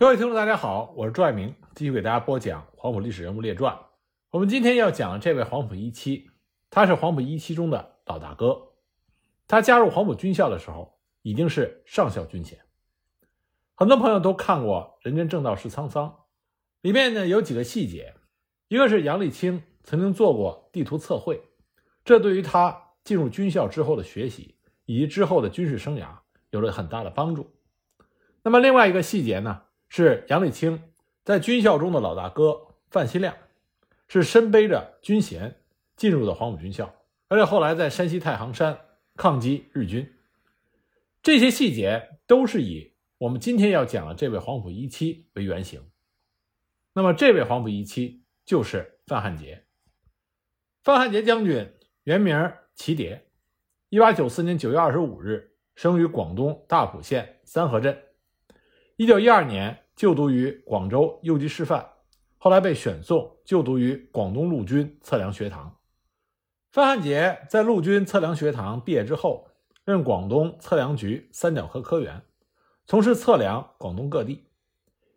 各位听众，大家好，我是朱爱明，继续给大家播讲《黄埔历史人物列传》。我们今天要讲的这位黄埔一期，他是黄埔一期中的老大哥。他加入黄埔军校的时候，已经是上校军衔。很多朋友都看过《人间正道是沧桑》，里面呢有几个细节，一个是杨立清曾经做过地图测绘，这对于他进入军校之后的学习以及之后的军事生涯有了很大的帮助。那么另外一个细节呢？是杨丽清在军校中的老大哥范希亮，是身背着军衔进入的黄埔军校，而且后来在山西太行山抗击日军。这些细节都是以我们今天要讲的这位黄埔一期为原型。那么，这位黄埔一期就是范汉杰。范汉杰将军原名齐蝶，一八九四年九月二十五日生于广东大埔县三河镇。一九一二年就读于广州右吉师范，后来被选送就读于广东陆军测量学堂。范汉杰在陆军测量学堂毕业之后，任广东测量局三角科科员，从事测量广东各地。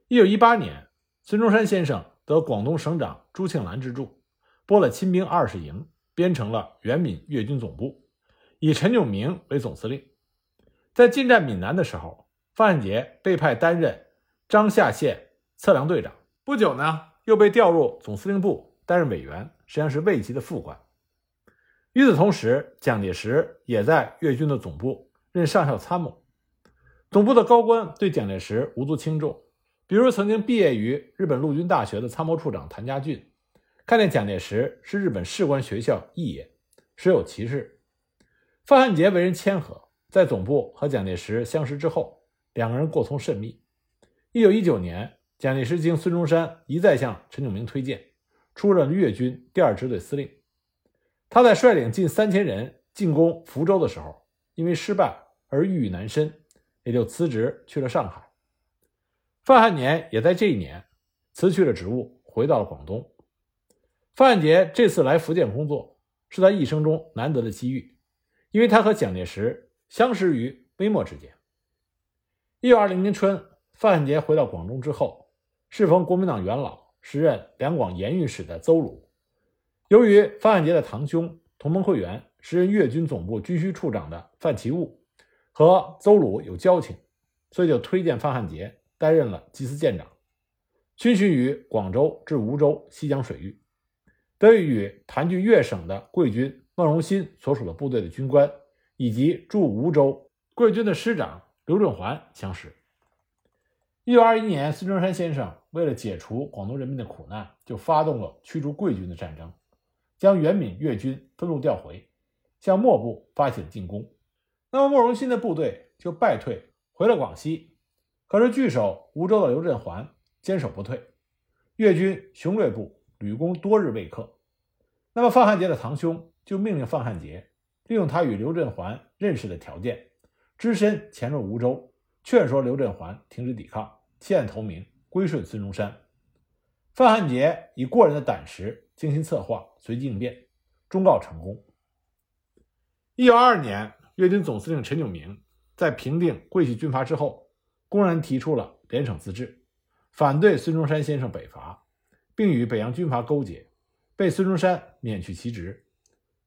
一九一八年，孙中山先生得广东省长朱庆澜之助，拨了亲兵二十营，编成了原闽粤军总部，以陈炯明为总司令。在进占闽南的时候。范汉杰被派担任张夏县测量队长，不久呢，又被调入总司令部担任委员，实际上是卫级的副官。与此同时，蒋介石也在粤军的总部任上校参谋。总部的高官对蒋介石无足轻重，比如曾经毕业于日本陆军大学的参谋处长谭家俊，看见蒋介石是日本士官学校肄业，实有其事。范汉杰为人谦和，在总部和蒋介石相识之后。两个人过从甚密。一九一九年，蒋介石经孙中山一再向陈炯明推荐，出任粤军第二支队司令。他在率领近三千人进攻福州的时候，因为失败而郁郁难伸，也就辞职去了上海。范汉年也在这一年辞去了职务，回到了广东。范汉杰这次来福建工作，是他一生中难得的机遇，因为他和蒋介石相识于微末之间。一九二零年春，范汉杰回到广东之后，适逢国民党元老、时任两广盐运使的邹鲁。由于范汉杰的堂兄同盟会员、时任粤军总部军需处长的范其务和邹鲁有交情，所以就推荐范汉杰担任了缉私舰长，军巡于广州至梧州、西江水域，得以与盘踞粤省的桂军孟荣新所属的部队的军官，以及驻梧州桂军的师长。刘振环相识。一九二一年，孙中山先生为了解除广东人民的苦难，就发动了驱逐贵军的战争，将原闽粤军分路调回，向漠部发起了进攻。那么，莫荣新的部队就败退回了广西。可是，据守梧州的刘振环坚守不退，粤军雄略部屡攻多日未克。那么，范汉杰的堂兄就命令范汉杰利用他与刘振环认识的条件。只身潜入梧州，劝说刘振环停止抵抗，弃暗投明，归顺孙中山。范汉杰以过人的胆识，精心策划，随机应变，终告成功。一九二二年，粤军总司令陈炯明在平定桂系军阀之后，公然提出了联省自治，反对孙中山先生北伐，并与北洋军阀勾结，被孙中山免去其职。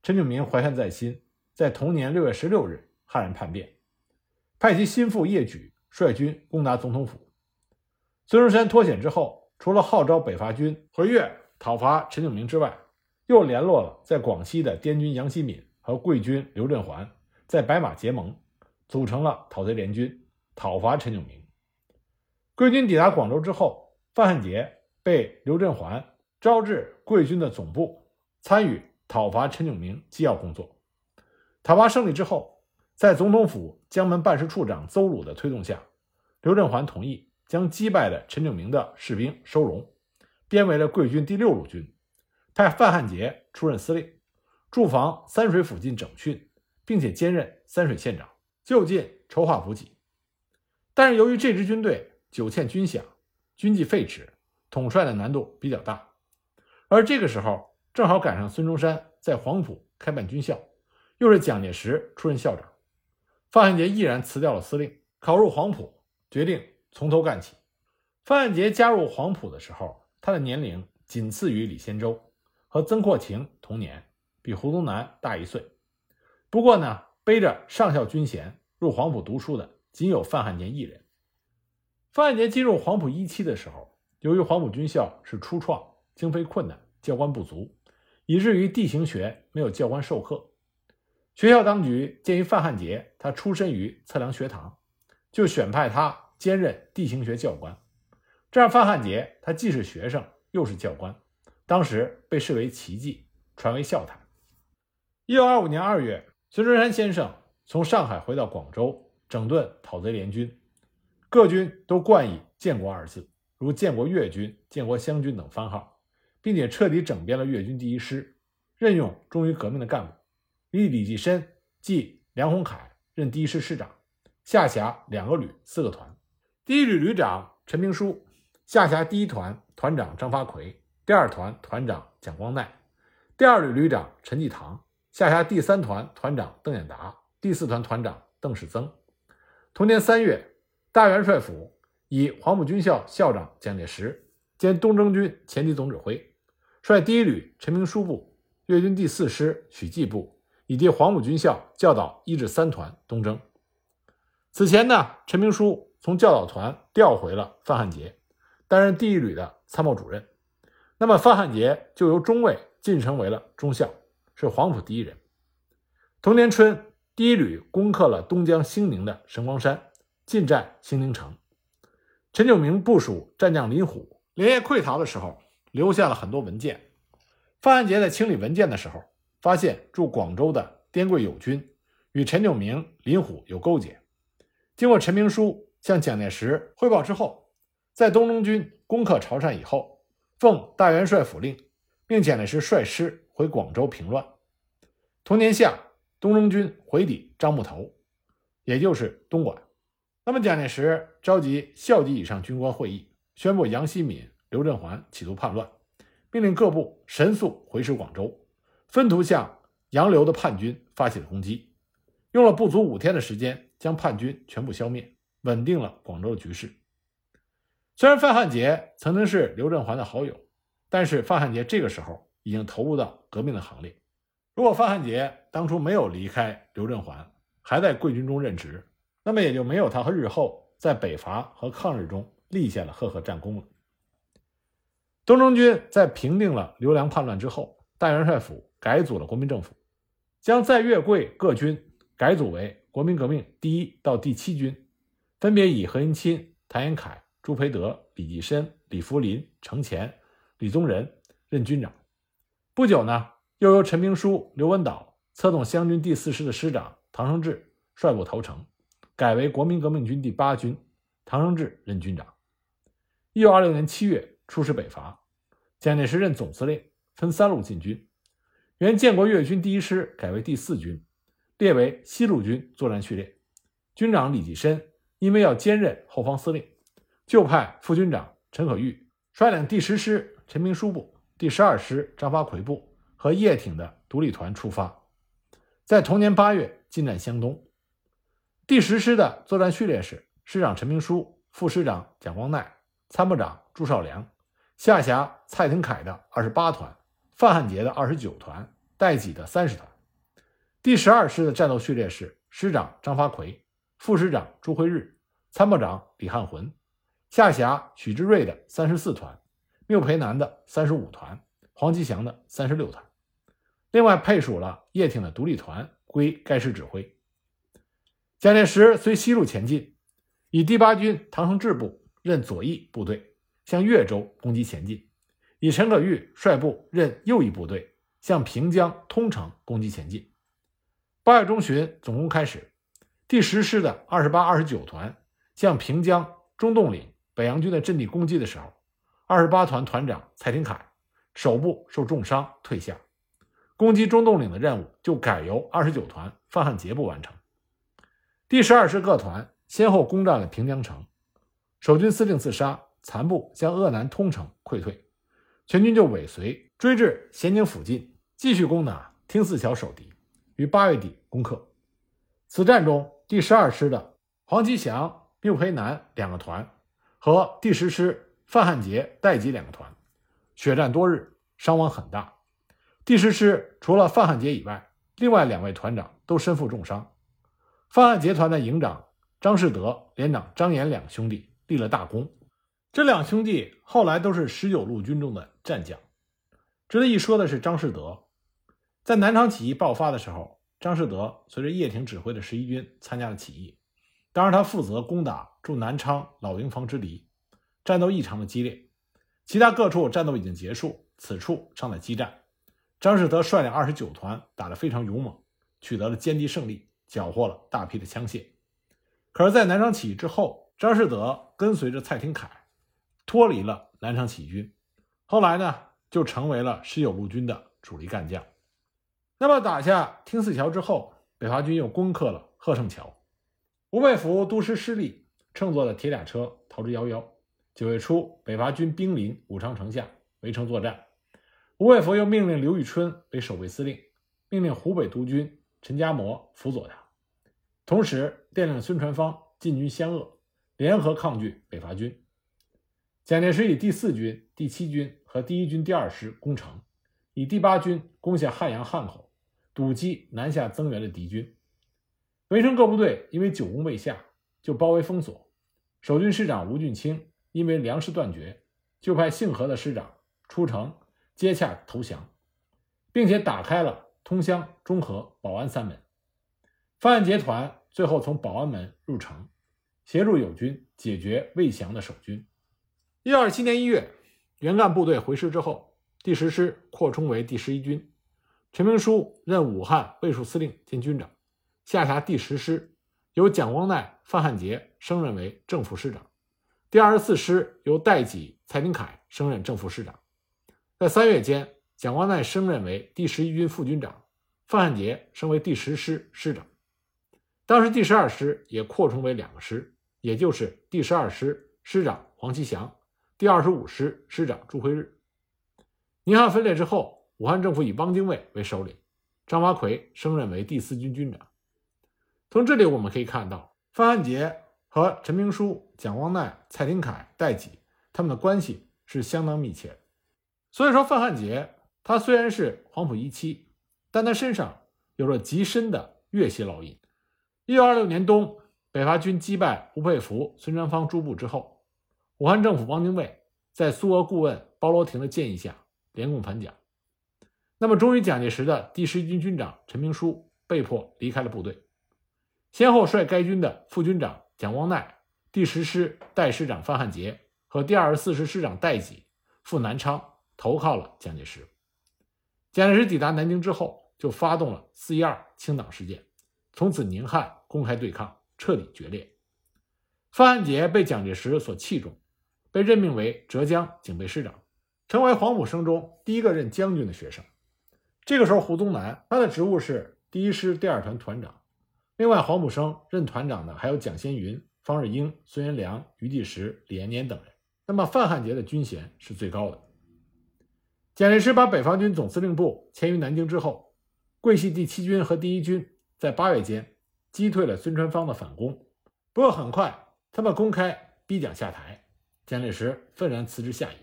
陈炯明怀恨在心，在同年六月十六日悍然叛变。派其心腹叶举率军攻打总统府。孙中山脱险之后，除了号召北伐军回粤讨伐陈炯明之外，又联络了在广西的滇军杨希敏和桂军刘振环，在白马结盟，组成了讨贼联军，讨伐陈炯明。桂军抵达广州之后，范汉杰被刘振环招至桂军的总部，参与讨伐陈炯明机要工作。讨伐胜利之后。在总统府江门办事处长邹鲁的推动下，刘振环同意将击败的陈炯明的士兵收容，编为了贵军第六路军，派范汉杰出任司令，驻防三水附近整训，并且兼任三水县长，就近筹划补给。但是由于这支军队久欠军饷，军纪废弛，统帅的难度比较大。而这个时候正好赶上孙中山在黄埔开办军校，又是蒋介石出任校长。范汉杰毅然辞掉了司令，考入黄埔，决定从头干起。范汉杰加入黄埔的时候，他的年龄仅次于李先洲，和曾扩情同年，比胡宗南大一岁。不过呢，背着上校军衔入黄埔读书的仅有范汉杰一人。范汉杰进入黄埔一期的时候，由于黄埔军校是初创，经费困难，教官不足，以至于地形学没有教官授课。学校当局鉴于范汉杰他出身于测量学堂，就选派他兼任地形学教官。这样，范汉杰他既是学生又是教官，当时被视为奇迹，传为笑谈。一九二五年二月，孙中山先生从上海回到广州，整顿讨贼联军，各军都冠以“建国”二字，如建国粤军、建国湘军等番号，并且彻底整编了粤军第一师，任用忠于革命的干部。以李济深即梁鸿楷任第一师师长，下辖两个旅、四个团。第一旅旅长陈明书下辖第一团团长张发奎，第二团团长蒋光鼐；第二旅旅长陈济棠下辖第三团团长邓演达，第四团团长邓世增。同年三月，大元帅府以黄埔军校校长蒋介石兼东征军前敌总指挥，率第一旅陈明书部、粤军第四师许继部。以及黄埔军校教导一至三团东征。此前呢，陈明书从教导团调回了范汉杰，担任第一旅的参谋主任。那么范汉杰就由中尉晋升为了中校，是黄埔第一人。同年春，第一旅攻克了东江兴宁的神光山，进占兴宁城。陈炯明部署战将林虎连夜溃逃的时候，留下了很多文件。范汉杰在清理文件的时候。发现驻广州的滇桂友军与陈炯明、林虎有勾结。经过陈明书向蒋介石汇报之后，在东征军攻克潮汕以后，奉大元帅府令，命蒋介石率师回广州平乱。同年夏，东征军回抵樟木头，也就是东莞。那么蒋介石召集校级以上军官会议，宣布杨希敏、刘振环企图叛乱，命令各部神速回师广州。分途向杨流的叛军发起了攻击，用了不足五天的时间，将叛军全部消灭，稳定了广州的局势。虽然范汉杰曾经是刘振环的好友，但是范汉杰这个时候已经投入到革命的行列。如果范汉杰当初没有离开刘振环，还在贵军中任职，那么也就没有他和日后在北伐和抗日中立下了赫赫战功了。东征军在平定了刘良叛乱之后，大元帅府。改组了国民政府，将在粤桂各军改组为国民革命第一到第七军，分别以何应钦、谭延闿、朱培德、李济深、李福林、程潜、李宗仁任军长。不久呢，又由陈明书、刘文岛策动湘军第四师的师长唐生智率部投诚，改为国民革命军第八军，唐生智任军长。一九二六年七月出师北伐，蒋介石任总司令，分三路进军。原建国粤军第一师改为第四军，列为西路军作战序列。军长李济深因为要兼任后方司令，就派副军长陈可玉率领第十师陈明书部、第十二师张发奎部和叶挺的独立团出发，在同年八月进占湘东。第十师的作战序列是：师长陈明书、副师长蒋光鼐、参谋长朱绍良，下辖蔡廷锴的二十八团。范汉杰的二十九团，戴己的三十团。第十二师的战斗序列是：师长张发奎，副师长朱辉日，参谋长李汉魂，下辖许志瑞的三十四团，缪培南的三十五团，黄吉祥的三十六团。另外配属了叶挺的独立团归该师指挥。蒋介石随西路前进，以第八军唐生智部任左翼部队，向岳州攻击前进。以陈可玉率部任右翼部队，向平江、通城攻击前进。八月中旬总攻开始，第十师的二十八、二十九团向平江、中洞岭北洋军的阵地攻击的时候，二十八团团长蔡廷锴手部受重伤退下，攻击中洞岭的任务就改由二十九团范汉杰部完成。第十二师各团先后攻占了平江城，守军司令自杀，残部向鄂南通城溃退。全军就尾随追至咸宁附近，继续攻打汀泗桥守敌，于八月底攻克。此战中，第十二师的黄吉祥、缪培南两个团和和第十师范汉杰、戴吉两个团，血战多日，伤亡很大。第十师除了范汉杰以外，另外两位团长都身负重伤。范汉杰团的营长张士德、连长张岩两兄弟立了大功。这两兄弟后来都是十九路军中的战将。值得一说的是，张士德在南昌起义爆发的时候，张士德随着叶挺指挥的十一军参加了起义。当时他负责攻打驻南昌老营房之敌，战斗异常的激烈。其他各处战斗已经结束，此处尚在激战。张士德率领二十九团打得非常勇猛，取得了歼敌胜利，缴获了大批的枪械。可是，在南昌起义之后，张士德跟随着蔡廷锴脱离了南昌起义军，后来呢，就成为了十九路军的主力干将。那么，打下汀泗桥之后，北伐军又攻克了贺胜桥。吴佩孚督师失利，乘坐的铁甲车逃之夭夭。九月初，北伐军兵临武昌城下，围城作战。吴佩孚又命令刘玉春为守备司令，命令湖北督军陈家模辅佐他，同时电令孙传芳进军湘鄂，联合抗拒北伐军。蒋介石以第四军、第七军和第一军第二师攻城，以第八军攻下汉阳汉口，堵击南下增援的敌军。围城各部队因为久攻未下，就包围封锁。守军师长吴俊清因为粮食断绝，就派姓何的师长出城。接洽投降，并且打开了通乡、中和、保安三门。范汉杰团最后从保安门入城，协助友军解决未降的守军。一九二七年一月，原干部队回师之后，第十师扩充为第十一军，陈明书任武汉卫戍司令兼军长，下辖第十师，由蒋光鼐、范汉杰升任为正副师长。第二十四师由戴己、蔡廷锴升任正副师长。在三月间，蒋光鼐升任为第十一军副军长，范汉杰升为第十师师长。当时第十二师也扩充为两个师，也就是第十二师师长黄其祥，第二十五师师长朱辉日。宁汉分裂之后，武汉政府以汪精卫为首领，张发奎升任为第四军军长。从这里我们可以看到，范汉杰和陈明书、蒋光鼐、蔡廷锴、戴己他们的关系是相当密切。所以说，范汉杰他虽然是黄埔一期，但他身上有着极深的粤系烙印。一九二六年冬，北伐军击败吴佩孚、孙传芳诸部之后，武汉政府汪精卫在苏俄顾问包罗廷的建议下，联共反蒋。那么，忠于蒋介石的第十一军军长陈明书被迫离开了部队，先后率该军的副军长蒋光鼐、第十师代师长范汉杰和第二十四师师长戴己赴南昌。投靠了蒋介石。蒋介石抵达南京之后，就发动了“四一二”清党事件，从此宁汉公开对抗，彻底决裂。范汉杰被蒋介石所器重，被任命为浙江警备师长，成为黄埔生中第一个任将军的学生。这个时候，胡宗南他的职务是第一师第二团团长。另外，黄埔生任团长的还有蒋先云、方日英、孙元良、余继时、李延年等人。那么，范汉杰的军衔是最高的。蒋介石把北方军总司令部迁于南京之后，桂系第七军和第一军在八月间击退了孙传芳的反攻。不过很快，他们公开逼蒋下台，蒋介石愤然辞职下野。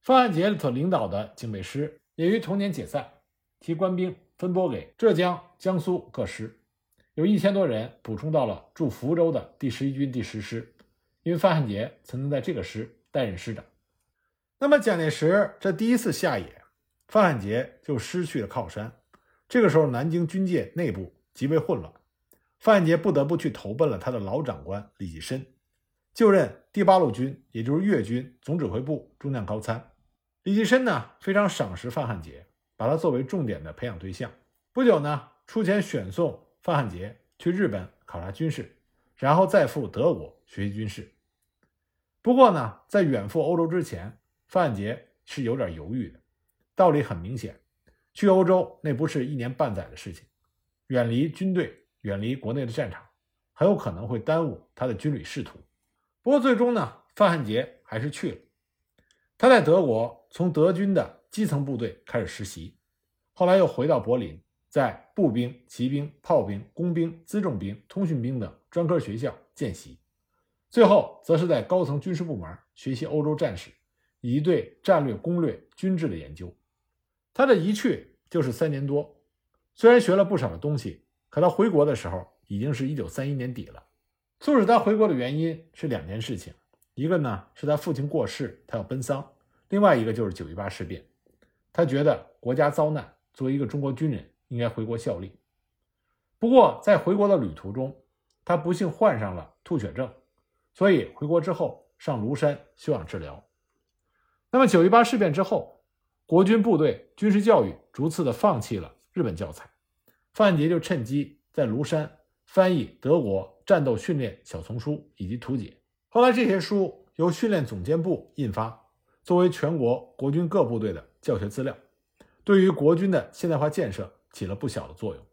范汉杰所领导的警备师也于同年解散，其官兵分拨给浙江、江苏各师，有一千多人补充到了驻福州的第十一军第十师，因为范汉杰曾经在这个师担任师长。那么，蒋介石这第一次下野，范汉杰就失去了靠山。这个时候，南京军界内部极为混乱，范汉杰不得不去投奔了他的老长官李济深，就任第八路军，也就是粤军总指挥部中将高参。李济深呢，非常赏识范汉杰，把他作为重点的培养对象。不久呢，出钱选送范汉杰去日本考察军事，然后再赴德国学习军事。不过呢，在远赴欧洲之前，范汉杰是有点犹豫的，道理很明显，去欧洲那不是一年半载的事情，远离军队，远离国内的战场，很有可能会耽误他的军旅仕途。不过最终呢，范汉杰还是去了。他在德国从德军的基层部队开始实习，后来又回到柏林，在步兵、骑兵、炮兵、工兵、辎重兵、通讯兵等专科学校见习。最后则是在高层军事部门学习欧洲战史以及对战略攻略、军制的研究。他的一去就是三年多，虽然学了不少的东西，可他回国的时候已经是一九三一年底了。促使他回国的原因是两件事情，一个呢是他父亲过世，他要奔丧；另外一个就是九一八事变，他觉得国家遭难，作为一个中国军人应该回国效力。不过在回国的旅途中，他不幸患上了吐血症，所以回国之后上庐山休养治疗。那么九一八事变之后，国军部队军事教育逐次的放弃了日本教材，范杰就趁机在庐山翻译德国战斗训练小丛书以及图解。后来这些书由训练总监部印发，作为全国国军各部队的教学资料，对于国军的现代化建设起了不小的作用。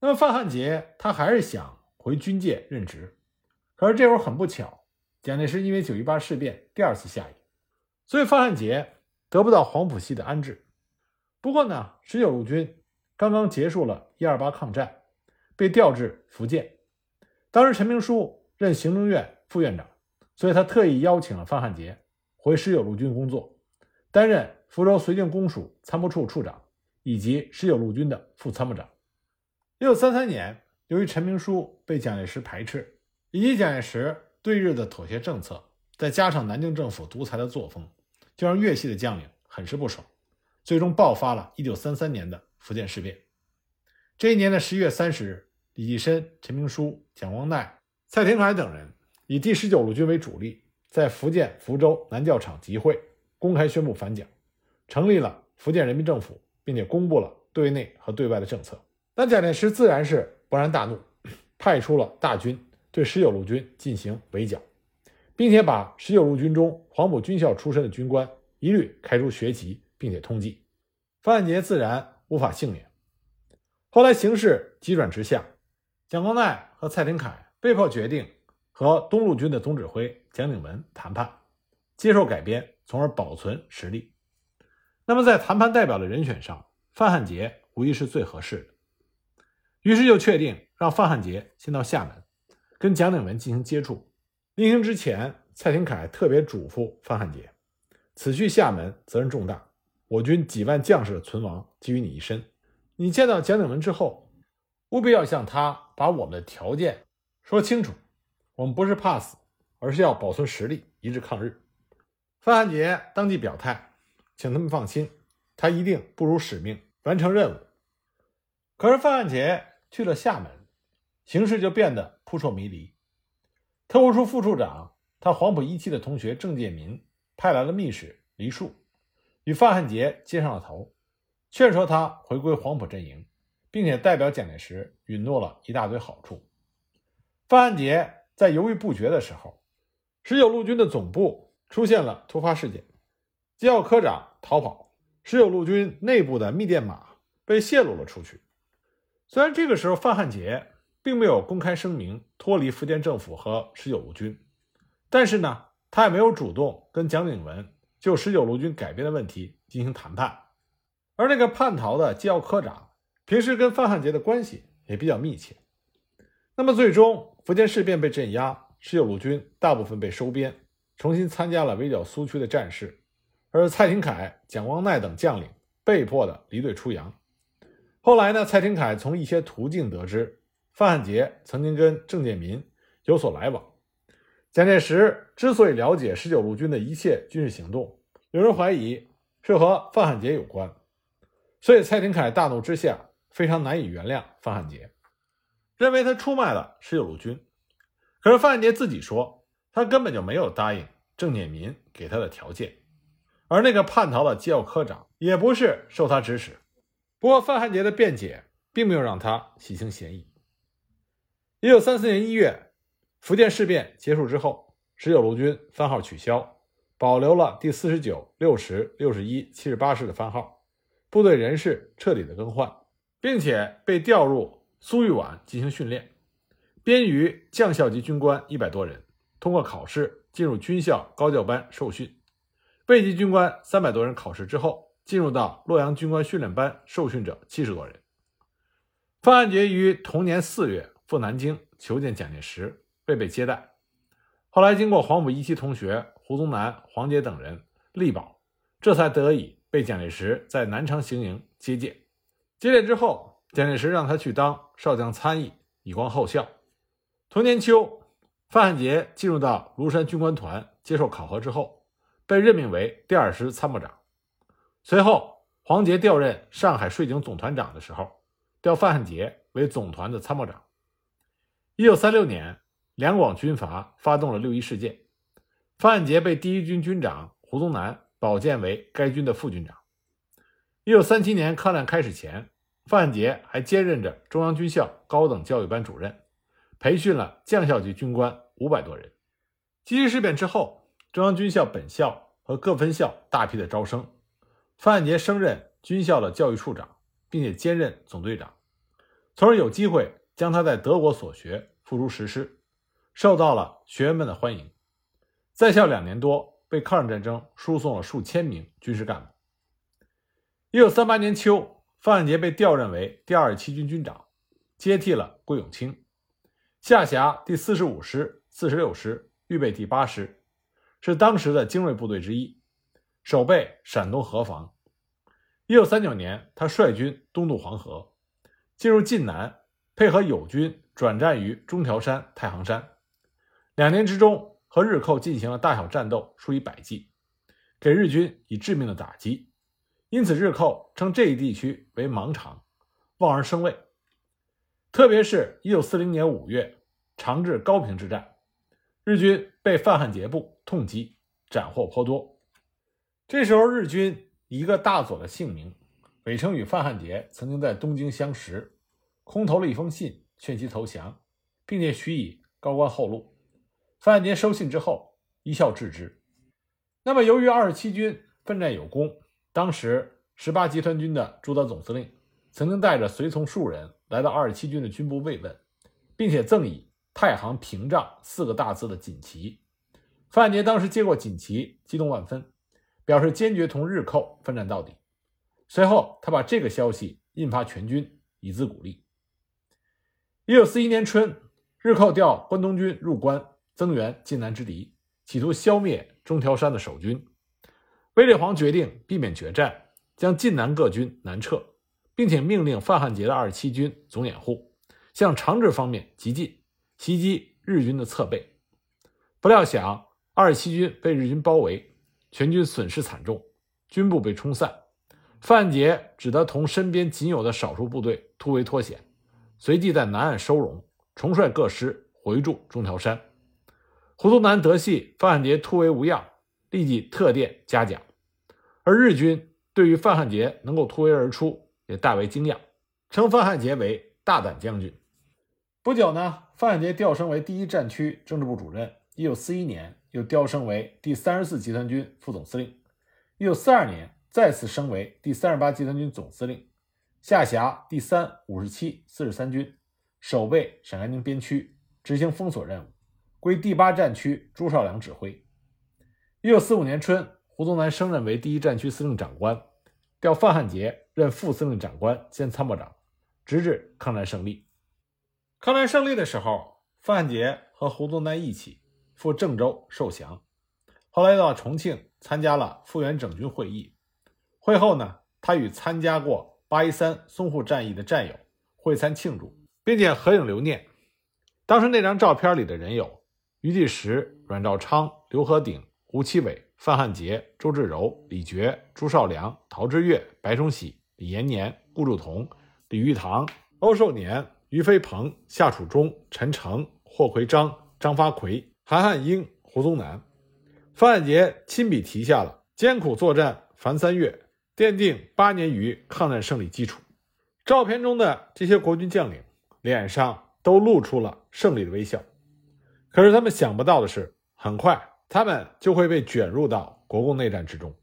那么范汉杰他还是想回军界任职，可是这会儿很不巧，蒋介石因为九一八事变第二次下野，所以范汉杰得不到黄埔系的安置。不过呢，十九路军刚刚结束了一二八抗战，被调至福建。当时陈明书任行政院副院长，所以他特意邀请了范汉杰回十九路军工作，担任福州绥靖公署参谋处处长以及十九路军的副参谋长。一九三三年，由于陈明书被蒋介石排斥，以及蒋介石对日的妥协政策，再加上南京政府独裁的作风，就让粤系的将领很是不爽，最终爆发了一九三三年的福建事变。这一年的十一月三十日，李济深、陈明书、蒋光鼐、蔡廷锴等人以第十九路军为主力，在福建福州南教场集会，公开宣布反蒋，成立了福建人民政府，并且公布了对内和对外的政策。那蒋介石自然是勃然大怒，派出了大军对十九路军进行围剿，并且把十九路军中黄埔军校出身的军官一律开除学籍，并且通缉。范汉杰自然无法幸免。后来形势急转直下，蒋光鼐和蔡廷锴被迫决定和东路军的总指挥蒋鼎文谈判，接受改编，从而保存实力。那么在谈判代表的人选上，范汉杰无疑是最合适的。于是就确定让范汉杰先到厦门，跟蒋鼎文进行接触。临行之前，蔡廷锴特别嘱咐范汉杰：“此去厦门，责任重大，我军几万将士的存亡基于你一身。你见到蒋鼎文之后，务必要向他把我们的条件说清楚。我们不是怕死，而是要保存实力，一致抗日。”范汉杰当即表态，请他们放心，他一定不辱使命，完成任务。可是范汉杰。去了厦门，形势就变得扑朔迷离。特务处副处长他黄埔一期的同学郑介民派来了密使黎树，与范汉杰接上了头，劝说他回归黄埔阵营，并且代表蒋介石允诺了一大堆好处。范汉杰在犹豫不决的时候，十九路军的总部出现了突发事件，机要科长逃跑，十九路军内部的密电码被泄露了出去。虽然这个时候范汉杰并没有公开声明脱离福建政府和十九路军，但是呢，他也没有主动跟蒋鼎文就十九路军改编的问题进行谈判。而那个叛逃的机要科长，平时跟范汉杰的关系也比较密切。那么最终福建事变被镇压，十九路军大部分被收编，重新参加了围剿苏区的战事，而蔡廷锴、蒋光鼐等将领被迫的离队出洋。后来呢？蔡廷锴从一些途径得知，范汉杰曾经跟郑介民有所来往。蒋介石之所以了解十九路军的一切军事行动，有人怀疑是和范汉杰有关，所以蔡廷锴大怒之下，非常难以原谅范汉杰，认为他出卖了十九路军。可是范汉杰自己说，他根本就没有答应郑介民给他的条件，而那个叛逃的机要科长也不是受他指使。不过，范汉杰的辩解并没有让他洗清嫌疑。一九三四年一月，福建事变结束之后，十九路军番号取消，保留了第四十九、六十、六十一、七十八师的番号，部队人事彻底的更换，并且被调入苏玉皖进行训练。编于将校级军官一百多人，通过考试进入军校高教班受训。尉级军官三百多人，考试之后。进入到洛阳军官训练班受训者七十多人。范汉杰于同年四月赴南京求见蒋介石，未被接待。后来经过黄埔一期同学胡宗南、黄杰等人力保，这才得以被蒋介石在南昌行营接见。接任之后，蒋介石让他去当少将参议，以光后效。同年秋，范汉杰进入到庐山军官团接受考核之后，被任命为第二师参谋长。随后，黄杰调任上海税警总团长的时候，调范汉杰为总团的参谋长。一九三六年，两广军阀发动了六一事件，范汉杰被第一军军长胡宗南保荐为该军的副军长。一九三七年抗战开始前，范汉杰还兼任着中央军校高等教育班主任，培训了将校级军官五百多人。七七事变之后，中央军校本校和各分校大批的招生，范汉杰升任军校的教育处长，并且兼任总队长，从而有机会。将他在德国所学付诸实施，受到了学员们的欢迎。在校两年多，被抗日战争输送了数千名军事干部。一九三八年秋，范汉杰被调任为第二十七军军长，接替了桂永清，下辖第四十五师、四十六师、预备第八师，是当时的精锐部队之一，守备陕东河防。一九三九年，他率军东渡黄河，进入晋南。配合友军转战于中条山、太行山，两年之中和日寇进行了大小战斗数以百计，给日军以致命的打击，因此日寇称这一地区为盲场，望而生畏。特别是一九四零年五月长治高平之战，日军被范汉杰部痛击，斩获颇多。这时候日军一个大佐的姓名，伪称与范汉杰曾经在东京相识。空投了一封信，劝其投降，并且许以高官厚禄。范汉杰收信之后，一笑置之。那么，由于二十七军奋战有功，当时十八集团军的朱德总司令曾经带着随从数人来到二十七军的军部慰问，并且赠以“太行屏障”四个大字的锦旗。范汉杰当时接过锦旗，激动万分，表示坚决同日寇奋战到底。随后，他把这个消息印发全军，以资鼓励。一九四一年春，日寇调关东军入关，增援晋南之敌，企图消灭中条山的守军。卫立煌决定避免决战，将晋南各军南撤，并且命令范汉杰的二十七军总掩护，向长治方面急进，袭击日军的侧背。不料想，二十七军被日军包围，全军损失惨重，军部被冲散，范汉杰只得同身边仅有的少数部队突围脱险。随即在南岸收容，重率各师回驻中条山。胡宗南得悉范汉杰突围无恙，立即特电嘉奖。而日军对于范汉杰能够突围而出，也大为惊讶，称范汉杰为大胆将军。不久呢，范汉杰调升为第一战区政治部主任。一九四一年，又调升为第三十四集团军副总司令。一九四二年，再次升为第三十八集团军总司令。下辖第三、五十七、四十三军，守备陕甘宁边区，执行封锁任务，归第八战区朱绍良指挥。一九四五年春，胡宗南升任为第一战区司令长官，调范汉杰任副司令长官兼参谋长，直至抗战胜利。抗战胜利的时候，范汉杰和胡宗南一起赴郑州受降，后来又到重庆参加了复员整军会议。会后呢，他与参加过。八一三淞沪战役的战友会餐庆祝，并且合影留念。当时那张照片里的人有余第时、阮兆昌、刘和鼎、胡奇伟、范汉杰、周志柔、李觉、朱绍良、陶之岳、白崇禧、李延年、顾祝同、李玉堂、欧寿年、于飞鹏、夏楚忠、陈诚、霍奎章、张发奎、韩汉英、胡宗南。范汉杰亲笔题下了“艰苦作战凡三月”。奠定八年余抗战胜利基础。照片中的这些国军将领脸上都露出了胜利的微笑。可是他们想不到的是，很快他们就会被卷入到国共内战之中。